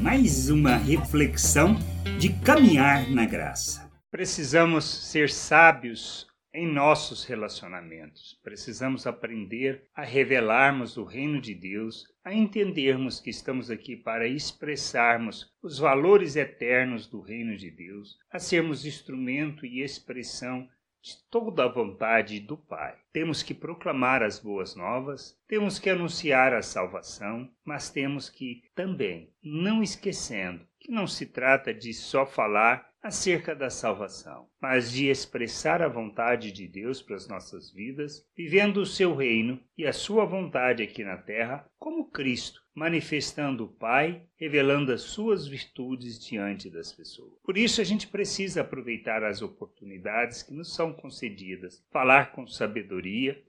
mais uma reflexão de caminhar na graça. Precisamos ser sábios em nossos relacionamentos. Precisamos aprender a revelarmos o reino de Deus, a entendermos que estamos aqui para expressarmos os valores eternos do reino de Deus, a sermos instrumento e expressão de toda a vontade do Pai. Temos que proclamar as boas novas, temos que anunciar a salvação, mas temos que também, não esquecendo que não se trata de só falar acerca da salvação, mas de expressar a vontade de Deus para as nossas vidas, vivendo o seu reino e a sua vontade aqui na terra, como Cristo, manifestando o Pai, revelando as suas virtudes diante das pessoas. Por isso a gente precisa aproveitar as oportunidades que nos são concedidas, falar com sabedoria,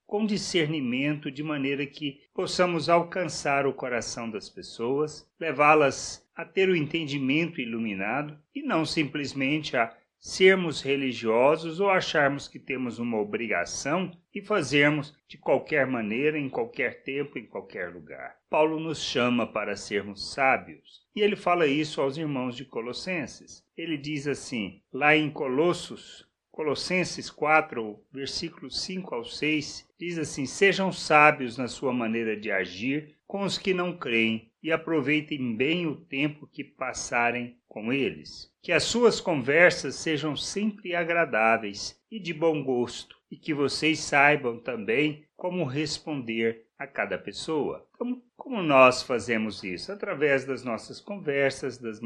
com discernimento, de maneira que possamos alcançar o coração das pessoas, levá-las a ter o entendimento iluminado e não simplesmente a sermos religiosos ou acharmos que temos uma obrigação e fazermos de qualquer maneira, em qualquer tempo, em qualquer lugar. Paulo nos chama para sermos sábios e ele fala isso aos irmãos de Colossenses. Ele diz assim, lá em Colossos, Colossenses 4, versículos 5 ao 6, diz assim: Sejam sábios na sua maneira de agir com os que não creem e aproveitem bem o tempo que passarem com eles. Que as suas conversas sejam sempre agradáveis e de bom gosto, e que vocês saibam também como responder a cada pessoa. Então, como nós fazemos isso? Através das nossas conversas, das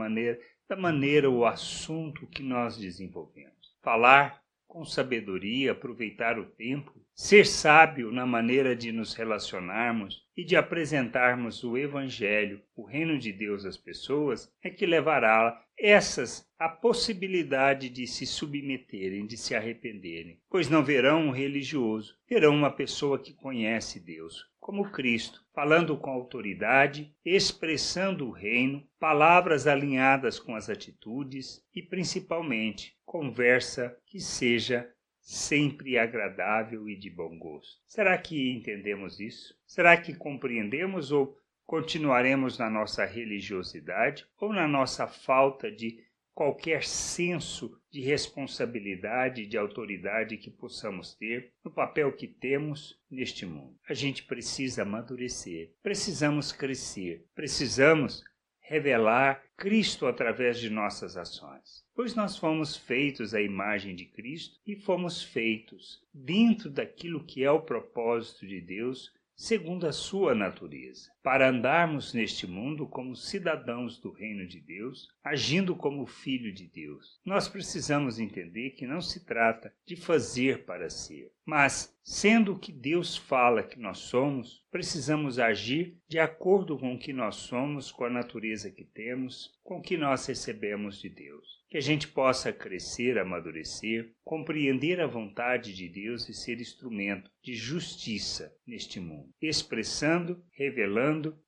da maneira o assunto que nós desenvolvemos. Falar com sabedoria, aproveitar o tempo, ser sábio na maneira de nos relacionarmos e de apresentarmos o Evangelho, o reino de Deus às pessoas, é que levará essas a possibilidade de se submeterem, de se arrependerem, pois não verão um religioso, verão uma pessoa que conhece Deus, como Cristo, falando com autoridade, expressando o reino, palavras alinhadas com as atitudes e, principalmente, conversa que seja sempre agradável e de bom gosto. Será que entendemos isso? Será que compreendemos ou continuaremos na nossa religiosidade ou na nossa falta de qualquer senso de responsabilidade de autoridade que possamos ter no papel que temos neste mundo. A gente precisa amadurecer, precisamos crescer, precisamos revelar Cristo através de nossas ações. Pois nós fomos feitos à imagem de Cristo e fomos feitos dentro daquilo que é o propósito de Deus segundo a sua natureza, para andarmos neste mundo como cidadãos do reino de Deus, agindo como filho de Deus. Nós precisamos entender que não se trata de fazer para ser, mas, sendo o que Deus fala que nós somos, precisamos agir de acordo com o que nós somos, com a natureza que temos, com o que nós recebemos de Deus que a gente possa crescer, amadurecer, compreender a vontade de Deus e ser instrumento de justiça neste mundo, expressando,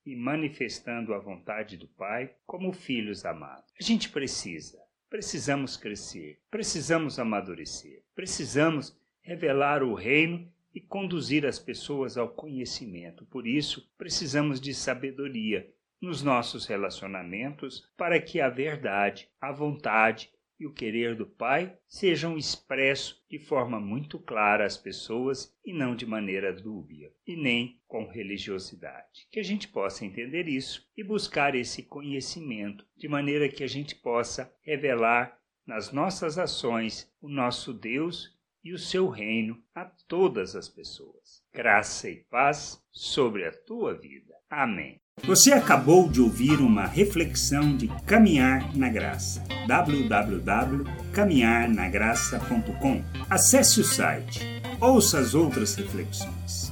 e manifestando a vontade do Pai como filhos amados. A gente precisa, precisamos crescer, precisamos amadurecer, precisamos revelar o reino e conduzir as pessoas ao conhecimento. Por isso, precisamos de sabedoria nos nossos relacionamentos para que a verdade, a vontade e o querer do Pai sejam expressos de forma muito clara às pessoas e não de maneira dúbia e nem com religiosidade. Que a gente possa entender isso e buscar esse conhecimento de maneira que a gente possa revelar nas nossas ações o nosso Deus e o seu reino a todas as pessoas. Graça e paz sobre a tua vida. Amém. Você acabou de ouvir uma reflexão de Caminhar na Graça. www.caminharnagraça.com. Acesse o site. Ouça as outras reflexões.